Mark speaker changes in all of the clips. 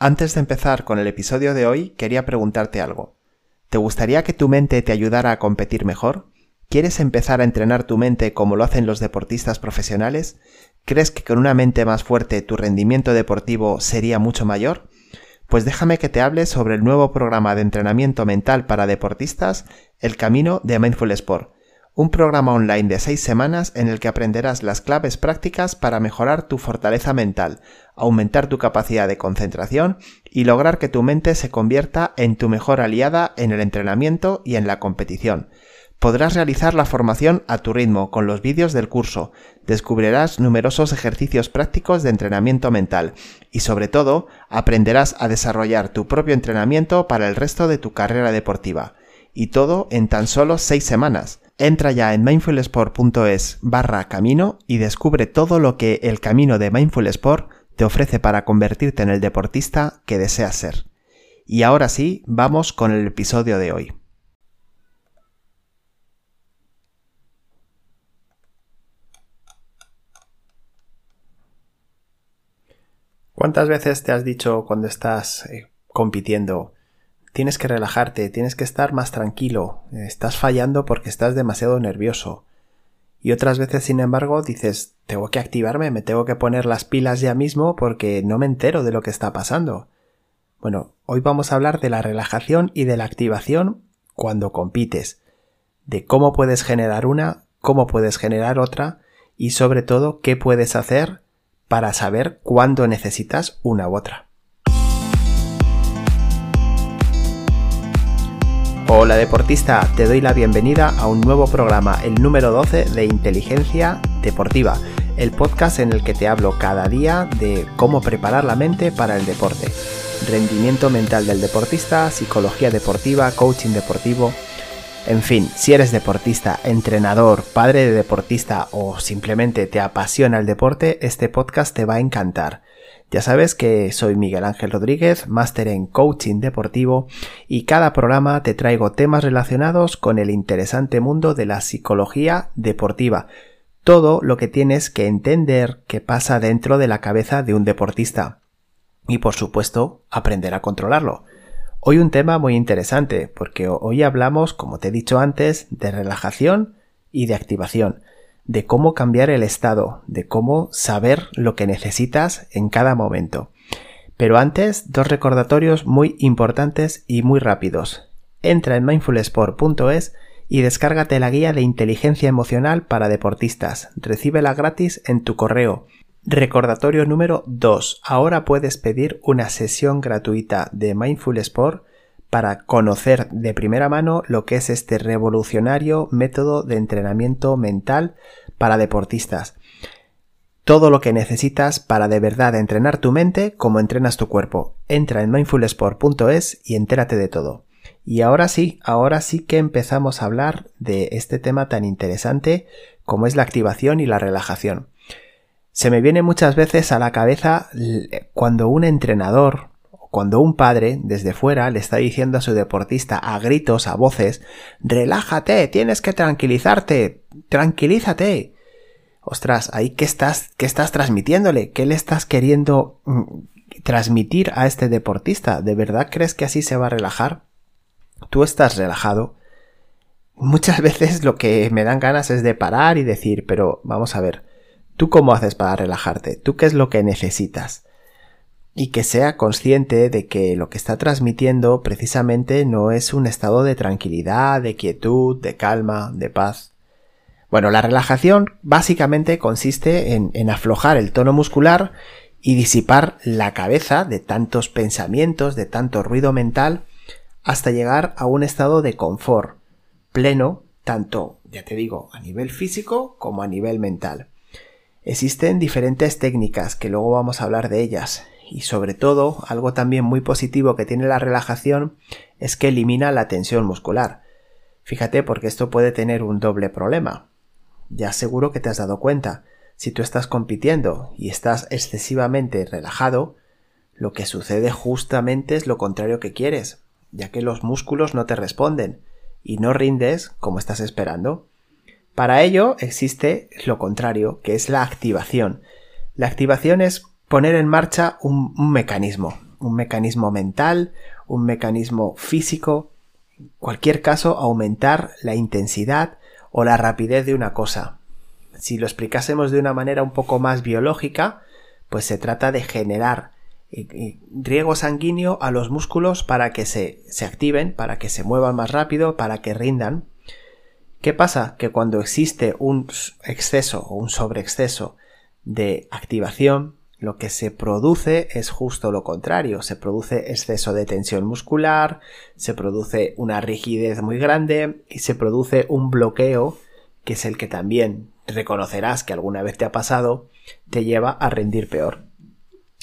Speaker 1: Antes de empezar con el episodio de hoy, quería preguntarte algo. ¿Te gustaría que tu mente te ayudara a competir mejor? ¿Quieres empezar a entrenar tu mente como lo hacen los deportistas profesionales? ¿Crees que con una mente más fuerte tu rendimiento deportivo sería mucho mayor? Pues déjame que te hable sobre el nuevo programa de entrenamiento mental para deportistas, El Camino de Mindful Sport un programa online de seis semanas en el que aprenderás las claves prácticas para mejorar tu fortaleza mental, aumentar tu capacidad de concentración y lograr que tu mente se convierta en tu mejor aliada en el entrenamiento y en la competición. Podrás realizar la formación a tu ritmo con los vídeos del curso, descubrirás numerosos ejercicios prácticos de entrenamiento mental y sobre todo aprenderás a desarrollar tu propio entrenamiento para el resto de tu carrera deportiva. Y todo en tan solo seis semanas. Entra ya en mindfulsport.es barra camino y descubre todo lo que el camino de Mindful Sport te ofrece para convertirte en el deportista que deseas ser. Y ahora sí, vamos con el episodio de hoy. ¿Cuántas veces te has dicho cuando estás eh, compitiendo, tienes que relajarte, tienes que estar más tranquilo, estás fallando porque estás demasiado nervioso. Y otras veces, sin embargo, dices, tengo que activarme, me tengo que poner las pilas ya mismo porque no me entero de lo que está pasando. Bueno, hoy vamos a hablar de la relajación y de la activación cuando compites, de cómo puedes generar una, cómo puedes generar otra y sobre todo qué puedes hacer para saber cuándo necesitas una u otra. Hola deportista, te doy la bienvenida a un nuevo programa, el número 12 de Inteligencia Deportiva, el podcast en el que te hablo cada día de cómo preparar la mente para el deporte, rendimiento mental del deportista, psicología deportiva, coaching deportivo, en fin, si eres deportista, entrenador, padre de deportista o simplemente te apasiona el deporte, este podcast te va a encantar. Ya sabes que soy Miguel Ángel Rodríguez, máster en coaching deportivo y cada programa te traigo temas relacionados con el interesante mundo de la psicología deportiva. Todo lo que tienes que entender que pasa dentro de la cabeza de un deportista. Y por supuesto, aprender a controlarlo. Hoy un tema muy interesante, porque hoy hablamos, como te he dicho antes, de relajación y de activación de cómo cambiar el estado, de cómo saber lo que necesitas en cada momento. Pero antes, dos recordatorios muy importantes y muy rápidos. Entra en mindfulsport.es y descárgate la guía de inteligencia emocional para deportistas. Recíbela gratis en tu correo. Recordatorio número 2. Ahora puedes pedir una sesión gratuita de Mindful Sport para conocer de primera mano lo que es este revolucionario método de entrenamiento mental para deportistas. Todo lo que necesitas para de verdad entrenar tu mente como entrenas tu cuerpo. Entra en mindfulsport.es y entérate de todo. Y ahora sí, ahora sí que empezamos a hablar de este tema tan interesante como es la activación y la relajación. Se me viene muchas veces a la cabeza cuando un entrenador cuando un padre desde fuera le está diciendo a su deportista a gritos, a voces, relájate, tienes que tranquilizarte, tranquilízate. Ostras, ahí qué estás, qué estás transmitiéndole, qué le estás queriendo mm, transmitir a este deportista. ¿De verdad crees que así se va a relajar? Tú estás relajado. Muchas veces lo que me dan ganas es de parar y decir, pero vamos a ver, ¿tú cómo haces para relajarte? ¿Tú qué es lo que necesitas? Y que sea consciente de que lo que está transmitiendo precisamente no es un estado de tranquilidad, de quietud, de calma, de paz. Bueno, la relajación básicamente consiste en, en aflojar el tono muscular y disipar la cabeza de tantos pensamientos, de tanto ruido mental, hasta llegar a un estado de confort pleno, tanto, ya te digo, a nivel físico como a nivel mental. Existen diferentes técnicas que luego vamos a hablar de ellas y sobre todo algo también muy positivo que tiene la relajación es que elimina la tensión muscular. Fíjate porque esto puede tener un doble problema. Ya seguro que te has dado cuenta. Si tú estás compitiendo y estás excesivamente relajado, lo que sucede justamente es lo contrario que quieres, ya que los músculos no te responden y no rindes como estás esperando. Para ello existe lo contrario, que es la activación. La activación es poner en marcha un, mecanismo, un mecanismo mental, un mecanismo físico, en cualquier caso aumentar la intensidad o la rapidez de una cosa. Si lo explicásemos de una manera un poco más biológica, pues se trata de generar eh, eh, riego sanguíneo a los músculos para que se, se activen, para que se muevan más rápido, para que rindan. ¿Qué pasa? Que cuando existe un exceso o un sobreexceso de activación, lo que se produce es justo lo contrario, se produce exceso de tensión muscular, se produce una rigidez muy grande y se produce un bloqueo que es el que también reconocerás que alguna vez te ha pasado, te lleva a rendir peor.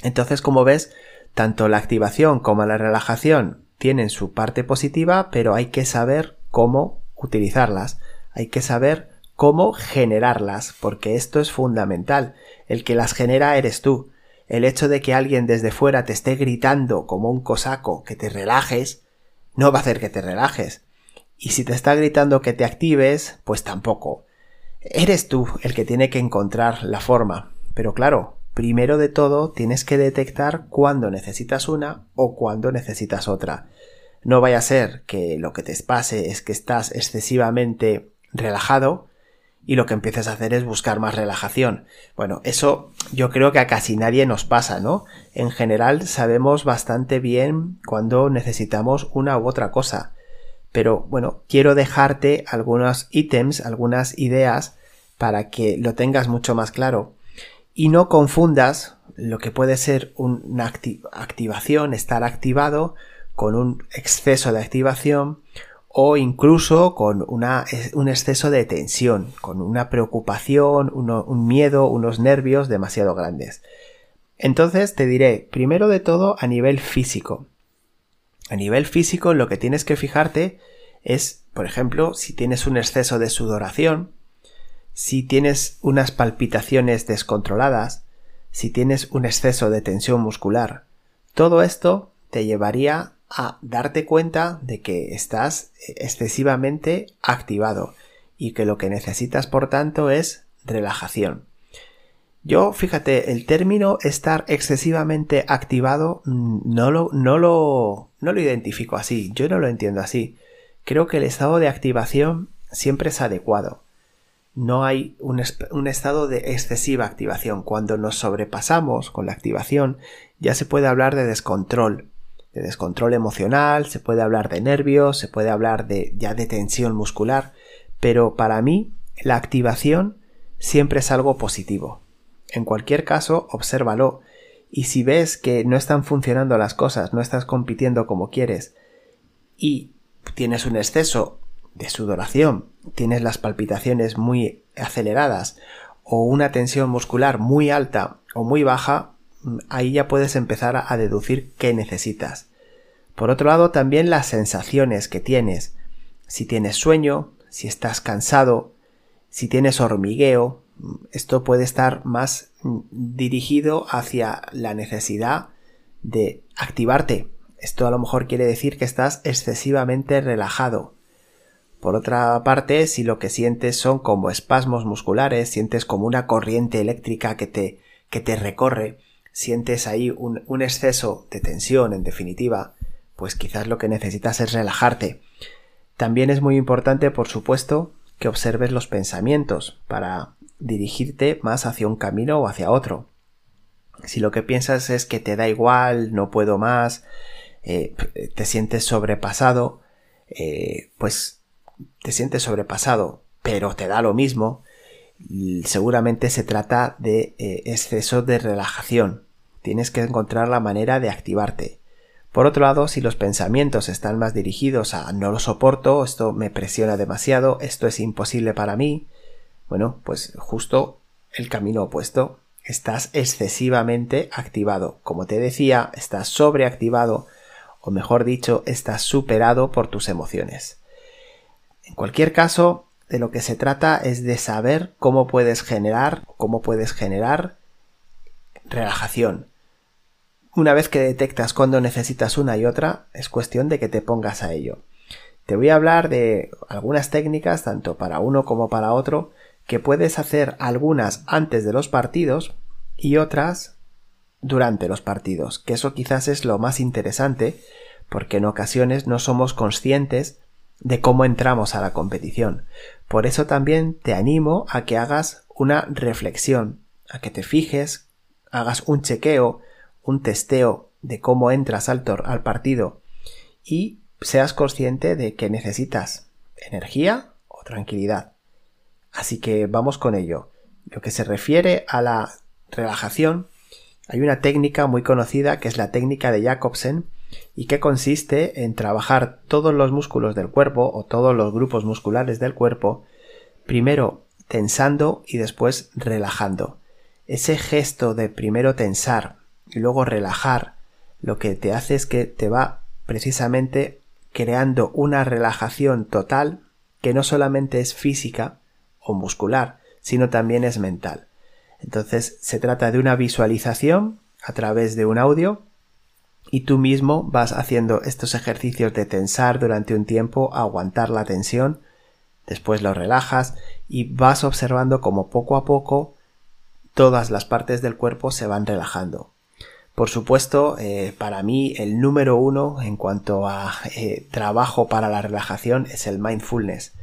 Speaker 1: Entonces, como ves, tanto la activación como la relajación tienen su parte positiva, pero hay que saber cómo utilizarlas, hay que saber cómo generarlas, porque esto es fundamental. El que las genera eres tú. El hecho de que alguien desde fuera te esté gritando como un cosaco que te relajes, no va a hacer que te relajes. Y si te está gritando que te actives, pues tampoco. Eres tú el que tiene que encontrar la forma. Pero claro, primero de todo tienes que detectar cuándo necesitas una o cuándo necesitas otra. No vaya a ser que lo que te pase es que estás excesivamente relajado y lo que empiezas a hacer es buscar más relajación. Bueno, eso yo creo que a casi nadie nos pasa, ¿no? En general sabemos bastante bien cuando necesitamos una u otra cosa. Pero bueno, quiero dejarte algunos ítems, algunas ideas para que lo tengas mucho más claro. Y no confundas lo que puede ser una activación, estar activado, con un exceso de activación o incluso con un exceso de tensión, con una preocupación, un miedo, unos nervios demasiado grandes. Entonces te diré, primero de todo a nivel físico. A nivel físico lo que tienes que fijarte es, por ejemplo, si tienes un exceso de sudoración, si tienes unas palpitaciones descontroladas, si tienes un exceso de tensión muscular. Todo esto te llevaría a darte cuenta de que estás excesivamente activado y que lo que necesitas por tanto es relajación. Yo, fíjate, el término estar excesivamente activado mm, no lo, no lo, no lo identifico así, yo no lo entiendo así. Creo que el estado de activación siempre es adecuado. No hay un, un estado de excesiva activación. Cuando nos sobrepasamos con la activación, ya se puede hablar de descontrol, de descontrol emocional, se puede hablar de nervios, se puede hablar de ya de tensión muscular, pero para mí la activación siempre es algo positivo. En cualquier caso, obsérvalo y si ves que no están funcionando las cosas, no estás compitiendo como quieres y tienes un exceso de sudoración, tienes las palpitaciones muy aceleradas o una tensión muscular muy alta o muy baja, ahí ya puedes empezar a deducir qué necesitas. Por otro lado, también las sensaciones que tienes. Si tienes sueño, si estás cansado, si tienes hormigueo, esto puede estar más dirigido hacia la necesidad de activarte. Esto a lo mejor quiere decir que estás excesivamente relajado. Por otra parte, si lo que sientes son como espasmos musculares, sientes como una corriente eléctrica que te, que te recorre, sientes ahí un, exceso de tensión, en definitiva, pues quizás lo que necesitas es relajarte. También es muy importante, por supuesto, que observes los pensamientos para dirigirte más hacia un camino o hacia otro. Si lo que piensas es que te da igual, no puedo más, eh, te sientes sobrepasado, eh, pues te sientes sobrepasado, pero te da lo mismo, seguramente se trata de eh, exceso de relajación. Tienes que encontrar la manera de activarte. Por otro lado, si los pensamientos están más dirigidos a no lo soporto, esto me presiona demasiado, esto es imposible para mí, bueno, pues justo el camino opuesto. Estás excesivamente activado. Como te decía, estás sobreactivado, o mejor dicho, estás superado por tus emociones. En cualquier caso, de lo que se trata es de saber cómo puedes generar, cómo puedes generar relajación. Una vez que detectas cuando necesitas una y otra, es cuestión de que te pongas a ello. Te voy a hablar de algunas técnicas, tanto para uno como para otro, que puedes hacer algunas antes de los partidos y otras durante los partidos, que eso quizás es lo más interesante, porque en ocasiones no somos conscientes de cómo entramos a la competición. Por eso también te animo a que hagas una reflexión, a que te fijes, hagas un chequeo, un testeo de cómo entras al, al partido y seas consciente de que necesitas energía o tranquilidad. Así que vamos con ello. Lo que se refiere a la relajación, hay una técnica muy conocida que es la técnica de Jacobsen y que consiste en trabajar todos los músculos del cuerpo o todos los grupos musculares del cuerpo, primero tensando y después relajando. Ese gesto de primero tensar y luego relajar, lo que te hace es que te va precisamente creando una relajación total que no solamente es física o muscular, sino también es mental. Entonces se trata de una visualización a través de un audio y tú mismo vas haciendo estos ejercicios de tensar durante un tiempo, aguantar la tensión, después lo relajas y vas observando como poco a poco todas las partes del cuerpo se van relajando. Por supuesto, eh, para mí el número uno en cuanto a eh, trabajo para la relajación es el mindfulness.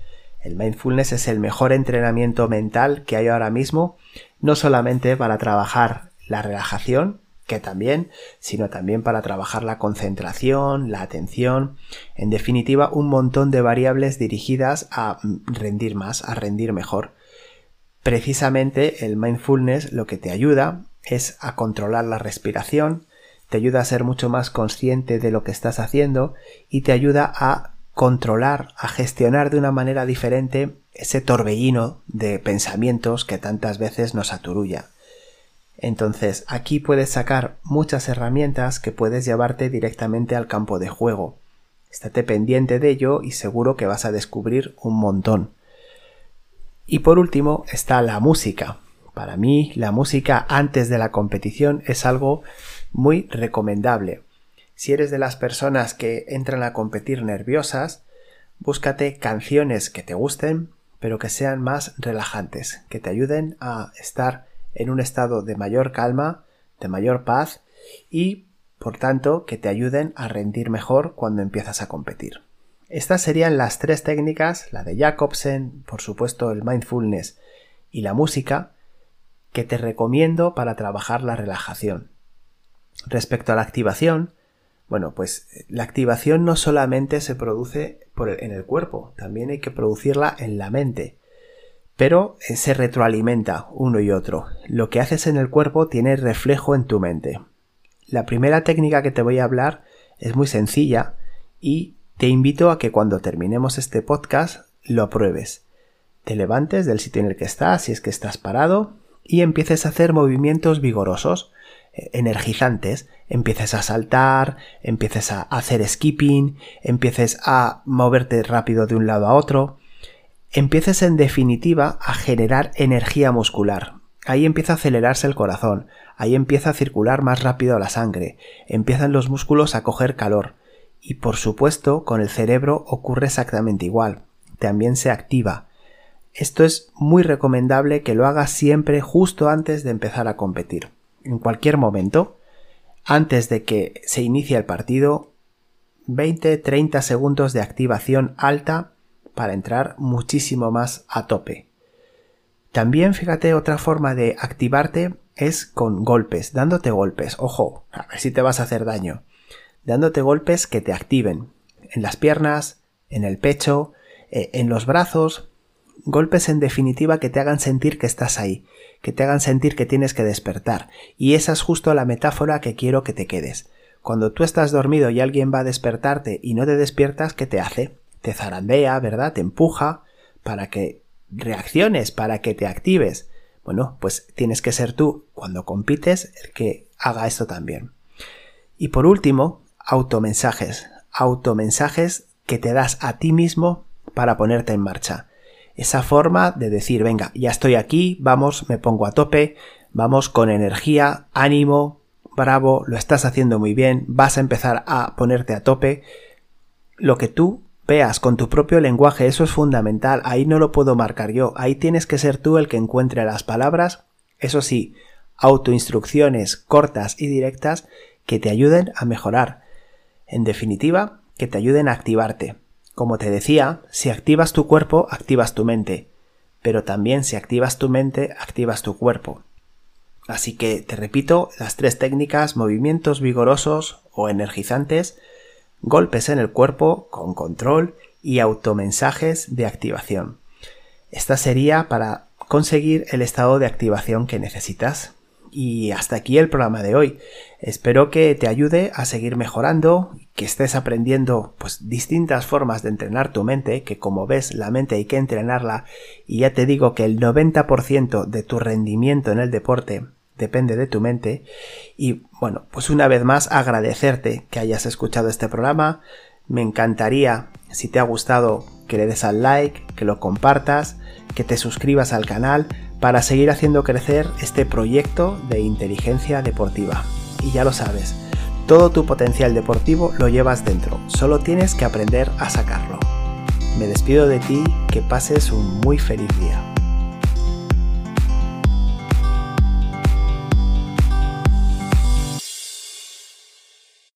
Speaker 1: El mindfulness es el mejor entrenamiento mental que hay ahora mismo, no solamente para trabajar la relajación, que también, sino también para trabajar la concentración, la atención, en definitiva un montón de variables dirigidas a rendir más, a rendir mejor. Precisamente el mindfulness lo que te ayuda es a controlar la respiración, te ayuda a ser mucho más consciente de lo que estás haciendo y te ayuda a controlar, a gestionar de una manera diferente ese torbellino de pensamientos que tantas veces nos aturulla. Entonces aquí puedes sacar muchas herramientas que puedes llevarte directamente al campo de juego. Estate pendiente de ello y seguro que vas a descubrir un montón. Y por último está la música. Para mí la música antes de la competición es algo muy recomendable. Si eres de las personas que entran a competir nerviosas, búscate canciones que te gusten, pero que sean más relajantes, que te ayuden a estar en un estado de mayor calma, de mayor paz y, por tanto, que te ayuden a rendir mejor cuando empiezas a competir. Estas serían las tres técnicas, la de Jacobsen, por supuesto el mindfulness y la música, que te recomiendo para trabajar la relajación. Respecto a la activación, bueno, pues la activación no solamente se produce en el cuerpo, también hay que producirla en la mente. Pero eh, se retroalimenta uno y otro. Lo que haces en el cuerpo tiene reflejo en tu mente. La primera técnica que te voy a hablar es muy sencilla y te invito a que cuando terminemos este podcast lo pruebes. Te levantes del sitio en el que estás, si es que estás parado, y empieces a hacer movimientos vigorosos, eh, energizantes. Empieces a saltar, empieces a hacer skipping, empieces a moverte rápido de un lado a otro. Empieces en definitiva a generar energía muscular. Ahí empieza a acelerarse el corazón, ahí empieza a circular más rápido la sangre, empiezan los músculos a coger calor, y por supuesto, con el cerebro ocurre exactamente igual. También se activa. Esto es muy recomendable que lo hagas siempre justo antes de empezar a competir. En cualquier momento, antes de que se inicie el partido, 20-30 segundos de activación alta para entrar muchísimo más a tope. También fíjate otra forma de activarte es con golpes, dándote golpes. Ojo, a ver si te vas a hacer daño dándote golpes que te activen en las piernas, en el pecho, eh, en los brazos, golpes en definitiva que te hagan sentir que estás ahí, que te hagan sentir que tienes que despertar. Y esa es justo la metáfora que quiero que te quedes. Cuando tú estás dormido y alguien va a despertarte y no te despiertas, ¿qué te hace? Te zarandea, ¿verdad? Te empuja para que reacciones, para que te actives. Bueno, pues tienes que ser tú, cuando compites, el que haga esto también. Y por último, automensajes, automensajes que te das a ti mismo para ponerte en marcha. Esa forma de decir, venga, ya estoy aquí, vamos, me pongo a tope, vamos con energía, ánimo, bravo, lo estás haciendo muy bien, vas a empezar a ponerte a tope. Lo que tú veas con tu propio lenguaje, eso es fundamental, ahí no lo puedo marcar yo, ahí tienes que ser tú el que encuentre las palabras, eso sí, autoinstrucciones cortas y directas que te ayuden a mejorar. En definitiva, que te ayuden a activarte. Como te decía, si activas tu cuerpo, activas tu mente. Pero también si activas tu mente, activas tu cuerpo. Así que te repito las tres técnicas, movimientos vigorosos o energizantes, golpes en el cuerpo con control y automensajes de activación. Esta sería para conseguir el estado de activación que necesitas. Y hasta aquí el programa de hoy. Espero que te ayude a seguir mejorando, que estés aprendiendo pues distintas formas de entrenar tu mente, que como ves la mente hay que entrenarla y ya te digo que el 90% de tu rendimiento en el deporte depende de tu mente. Y bueno, pues una vez más agradecerte que hayas escuchado este programa. Me encantaría, si te ha gustado, que le des al like, que lo compartas, que te suscribas al canal para seguir haciendo crecer este proyecto de inteligencia deportiva. Y ya lo sabes, todo tu potencial deportivo lo llevas dentro, solo tienes que aprender a sacarlo. Me despido de ti, que pases un muy feliz día.